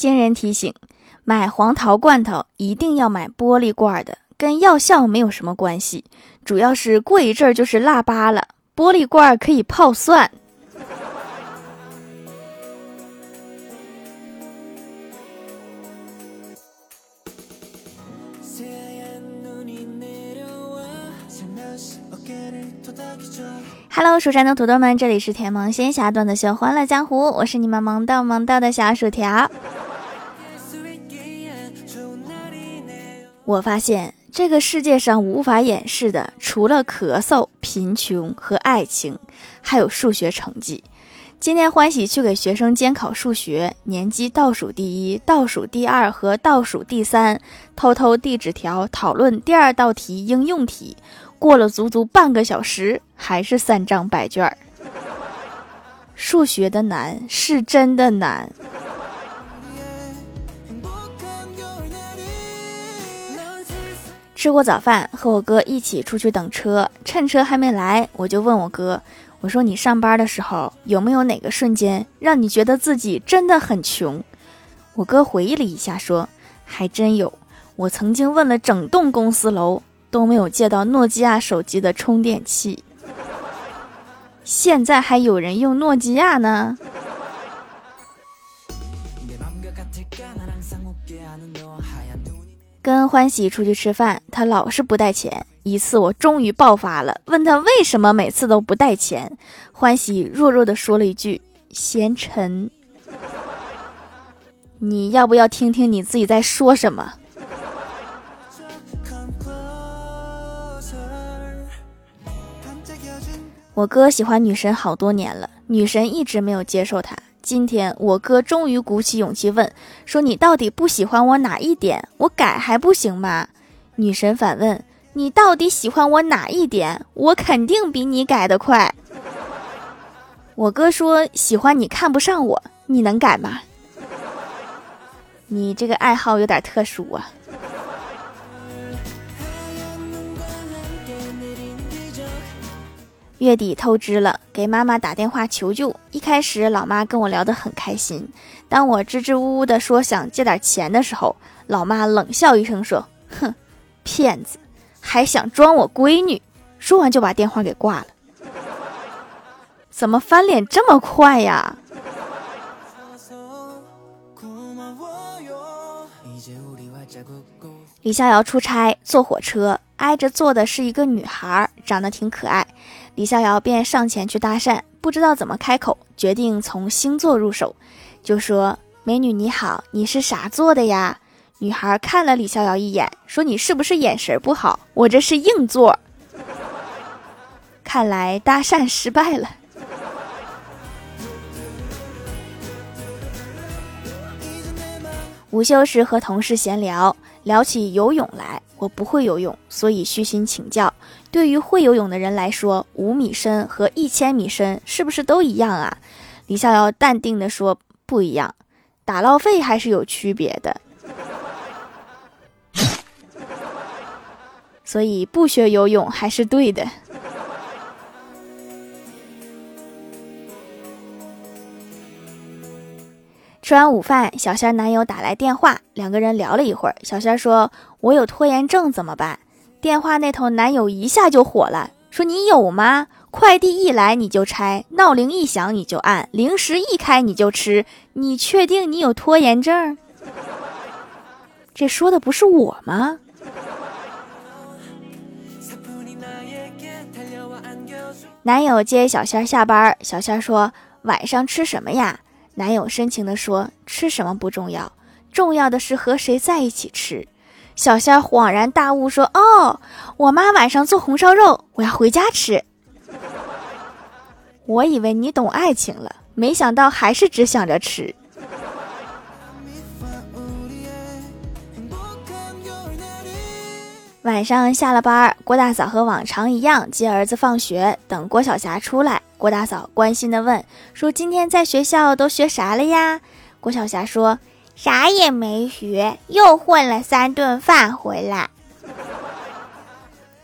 今人提醒：买黄桃罐头一定要买玻璃罐的，跟药效没有什么关系，主要是过一阵儿就是腊八了，玻璃罐可以泡蒜。Hello，蜀山的土豆们，这里是甜萌仙侠段子秀《欢乐江湖》，我是你们萌到萌到的小薯条。我发现这个世界上无法掩饰的，除了咳嗽、贫穷和爱情，还有数学成绩。今天欢喜去给学生监考数学，年级倒数第一、倒数第二和倒数第三，偷偷递纸条讨论第二道题应用题。过了足足半个小时，还是三张白卷儿。数学的难是真的难。吃过早饭，和我哥一起出去等车，趁车还没来，我就问我哥：“我说你上班的时候有没有哪个瞬间让你觉得自己真的很穷？”我哥回忆了一下，说：“还真有，我曾经问了整栋公司楼。”都没有借到诺基亚手机的充电器，现在还有人用诺基亚呢。跟欢喜出去吃饭，他老是不带钱。一次我终于爆发了，问他为什么每次都不带钱。欢喜弱弱的说了一句：“嫌沉。”你要不要听听你自己在说什么？我哥喜欢女神好多年了，女神一直没有接受他。今天我哥终于鼓起勇气问，说你到底不喜欢我哪一点？我改还不行吗？女神反问，你到底喜欢我哪一点？我肯定比你改得快。我哥说喜欢你看不上我，你能改吗？你这个爱好有点特殊啊。月底透支了，给妈妈打电话求救。一开始，老妈跟我聊得很开心。当我支支吾吾地说想借点钱的时候，老妈冷笑一声说：“哼，骗子，还想装我闺女。”说完就把电话给挂了。怎么翻脸这么快呀？李逍遥出差坐火车，挨着坐的是一个女孩，长得挺可爱。李逍遥便上前去搭讪，不知道怎么开口，决定从星座入手，就说：“美女你好，你是啥座的呀？”女孩看了李逍遥一眼，说：“你是不是眼神不好？我这是硬座。”看来搭讪失败了。午休时和同事闲聊，聊起游泳来。我不会游泳，所以虚心请教。对于会游泳的人来说，五米深和一千米深是不是都一样啊？李逍遥淡定地说：“不一样，打捞费还是有区别的。所以不学游泳还是对的。”吃完午饭，小仙男友打来电话，两个人聊了一会儿。小仙说：“我有拖延症怎么办？”电话那头男友一下就火了，说：“你有吗？快递一来你就拆，闹铃一响你就按，零食一开你就吃，你确定你有拖延症？这说的不是我吗？”男友接小仙下班，小仙说：“晚上吃什么呀？”男友深情地说：“吃什么不重要，重要的是和谁在一起吃。”小仙恍然大悟说：“哦，我妈晚上做红烧肉，我要回家吃。”我以为你懂爱情了，没想到还是只想着吃。晚上下了班，郭大嫂和往常一样接儿子放学，等郭晓霞出来。郭大嫂关心的问：“说今天在学校都学啥了呀？”郭晓霞说：“啥也没学，又混了三顿饭回来。”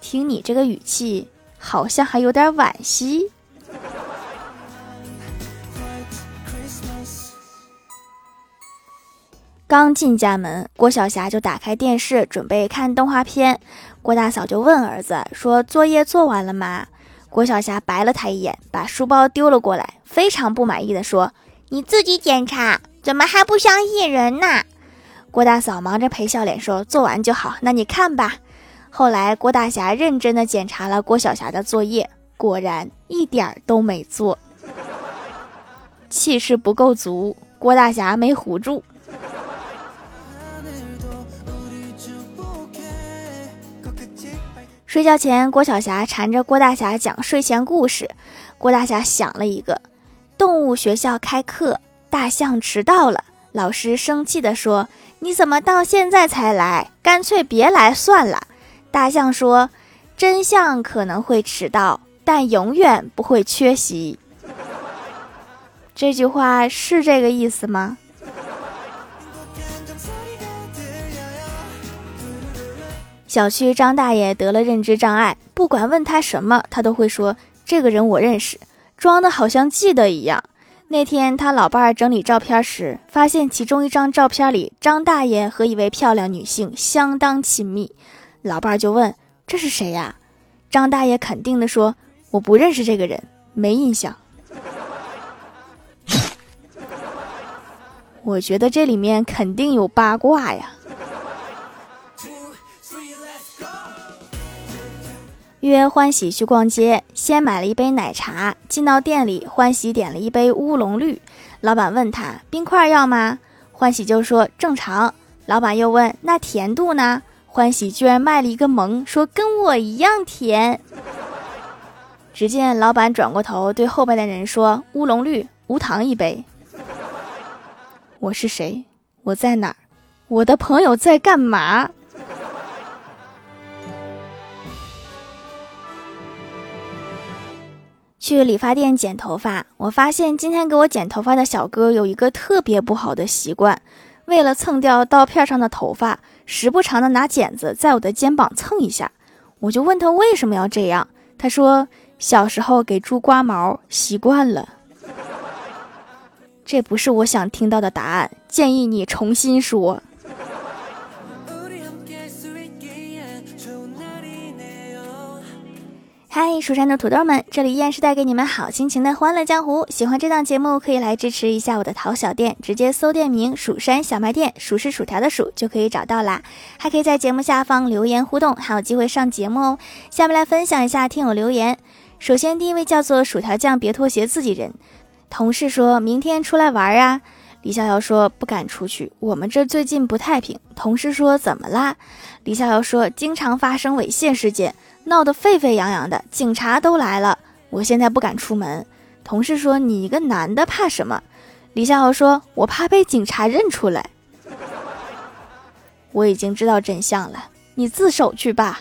听你这个语气，好像还有点惋惜。刚进家门，郭晓霞就打开电视准备看动画片。郭大嫂就问儿子说：“作业做完了吗？”郭晓霞白了他一眼，把书包丢了过来，非常不满意的说：“你自己检查，怎么还不相信人呢？”郭大嫂忙着陪笑脸说：“做完就好，那你看吧。”后来郭大侠认真的检查了郭晓霞的作业，果然一点儿都没做，气势不够足，郭大侠没唬住。睡觉前，郭晓霞缠着郭大侠讲睡前故事。郭大侠想了一个：动物学校开课，大象迟到了。老师生气地说：“你怎么到现在才来？干脆别来算了。”大象说：“真相可能会迟到，但永远不会缺席。”这句话是这个意思吗？小区张大爷得了认知障碍，不管问他什么，他都会说：“这个人我认识。”装的好像记得一样。那天他老伴儿整理照片时，发现其中一张照片里，张大爷和一位漂亮女性相当亲密。老伴儿就问：“这是谁呀？”张大爷肯定的说：“我不认识这个人，没印象。” 我觉得这里面肯定有八卦呀。约欢喜去逛街，先买了一杯奶茶。进到店里，欢喜点了一杯乌龙绿。老板问他：“冰块要吗？”欢喜就说：“正常。”老板又问：“那甜度呢？”欢喜居然卖了一个萌，说：“跟我一样甜。”只见老板转过头对后边的人说：“乌龙绿，无糖一杯。”我是谁？我在哪儿？我的朋友在干嘛？去理发店剪头发，我发现今天给我剪头发的小哥有一个特别不好的习惯，为了蹭掉刀片上的头发，时不常的拿剪子在我的肩膀蹭一下。我就问他为什么要这样，他说小时候给猪刮毛习惯了。这不是我想听到的答案，建议你重新说。嗨，蜀山的土豆们，这里依然是带给你们好心情的欢乐江湖。喜欢这档节目，可以来支持一下我的淘小店，直接搜店名“蜀山小卖店”，数是薯条的数就可以找到啦。还可以在节目下方留言互动，还有机会上节目哦。下面来分享一下听友留言。首先，第一位叫做薯条酱，别拖鞋，自己人。同事说明天出来玩啊？李逍遥说不敢出去，我们这最近不太平。同事说怎么啦？李逍遥说经常发生猥亵事件。闹得沸沸扬扬的，警察都来了，我现在不敢出门。同事说：“你一个男的怕什么？”李逍遥说：“我怕被警察认出来。”我已经知道真相了，你自首去吧。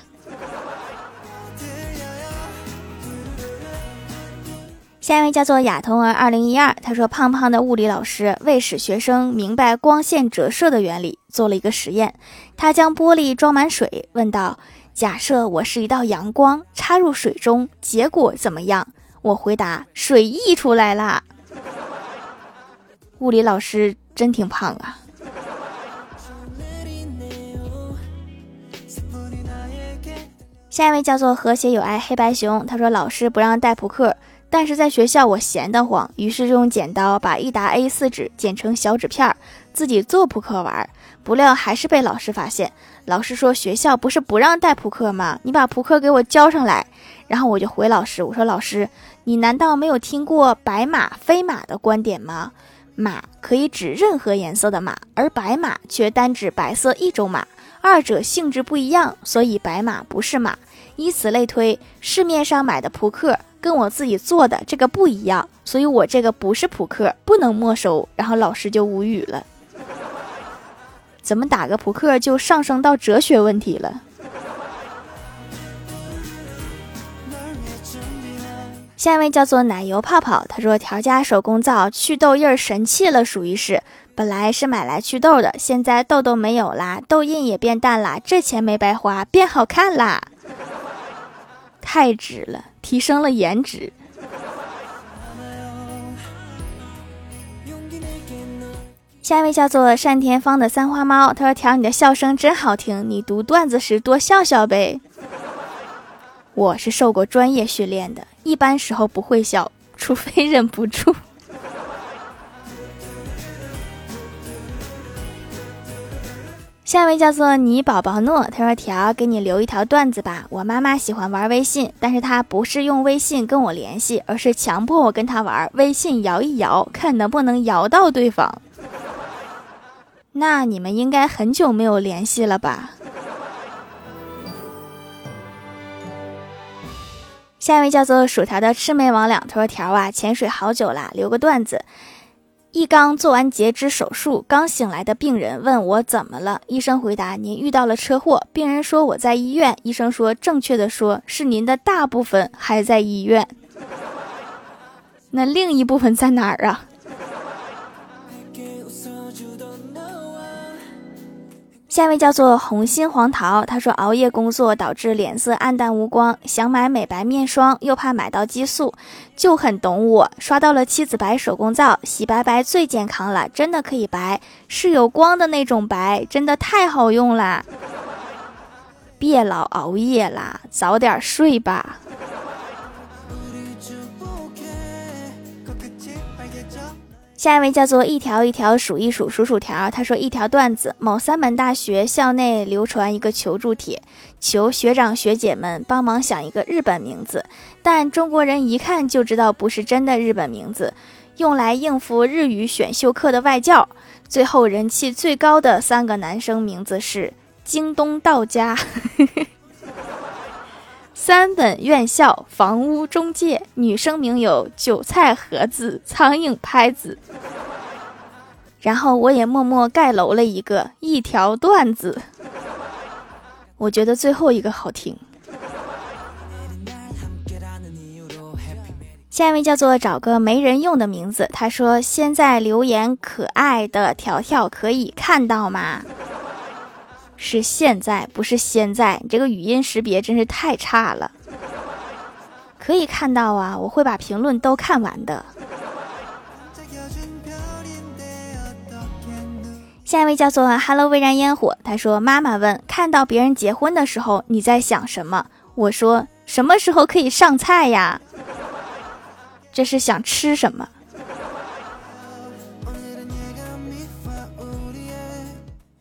下一位叫做亚童儿二零一二，他说：“胖胖的物理老师为使学生明白光线折射的原理，做了一个实验。他将玻璃装满水，问道。”假设我是一道阳光插入水中，结果怎么样？我回答：水溢出来啦。物理老师真挺胖啊。下一位叫做和谐有爱黑白熊，他说老师不让带扑克，但是在学校我闲得慌，于是用剪刀把一沓 A4 纸剪成小纸片儿，自己做扑克玩儿，不料还是被老师发现。老师说：“学校不是不让带扑克吗？你把扑克给我交上来。”然后我就回老师：“我说老师，你难道没有听过白马非马的观点吗？马可以指任何颜色的马，而白马却单指白色一种马，二者性质不一样，所以白马不是马。以此类推，市面上买的扑克跟我自己做的这个不一样，所以我这个不是扑克，不能没收。”然后老师就无语了。怎么打个扑克就上升到哲学问题了？下一位叫做奶油泡泡，他说调家手工皂祛痘印神器了，属于是。本来是买来祛痘的，现在痘痘没有啦，痘印也变淡啦，这钱没白花，变好看啦！太值了，提升了颜值。下一位叫做单田芳的三花猫，他说：“条，你的笑声真好听，你读段子时多笑笑呗。”我是受过专业训练的，一般时候不会笑，除非忍不住。下一位叫做你宝宝诺，他说：“条，给你留一条段子吧。我妈妈喜欢玩微信，但是她不是用微信跟我联系，而是强迫我跟她玩微信，摇一摇，看能不能摇到对方。”那你们应该很久没有联系了吧？下一位叫做薯条的魑魅魍魉，他说：“条啊，潜水好久啦，留个段子。一刚做完截肢手术，刚醒来的病人问我怎么了，医生回答：您遇到了车祸。病人说我在医院，医生说正确的说是您的大部分还在医院，那另一部分在哪儿啊？”下一位叫做红心黄桃，他说熬夜工作导致脸色暗淡无光，想买美白面霜，又怕买到激素，就很懂我。刷到了七子白手工皂，洗白白最健康了，真的可以白，是有光的那种白，真的太好用啦！别老熬夜啦，早点睡吧。下一位叫做一条一条数一数数数条，他说一条段子：某三本大学校内流传一个求助帖，求学长学姐们帮忙想一个日本名字，但中国人一看就知道不是真的日本名字，用来应付日语选修课的外教。最后人气最高的三个男生名字是京东到家。三本院校房屋中介，女生名有韭菜盒子、苍蝇拍子。然后我也默默盖楼了一个一条段子，我觉得最后一个好听。下一位叫做找个没人用的名字，他说现在留言可爱的条条可以看到吗？是现在，不是现在。你这个语音识别真是太差了。可以看到啊，我会把评论都看完的。下一位叫做 “Hello 微燃烟火”，他说：“妈妈问，看到别人结婚的时候，你在想什么？”我说：“什么时候可以上菜呀？”这是想吃什么？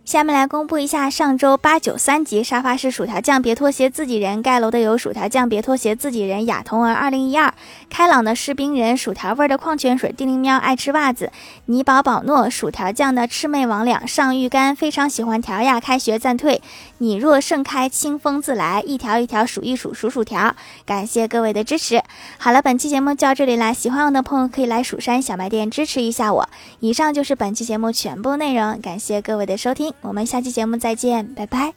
下面来公布一下上周八九三级沙发是薯条酱，别拖鞋，自己人盖楼的有薯条酱，别拖鞋，自己人雅童儿二零一二，开朗的士兵人，薯条味的矿泉水，叮铃喵爱吃袜子，尼宝宝诺，薯条酱的魑魅魍魉，上玉干非常喜欢条呀，开学暂退，你若盛开，清风自来，一条一条数一数数薯条，感谢各位的支持。好了，本期节目就到这里啦，喜欢我的朋友可以来蜀山小卖店支持一下我。以上就是本期节目全部内容，感谢各位的收听。我们下期节目再见拜拜。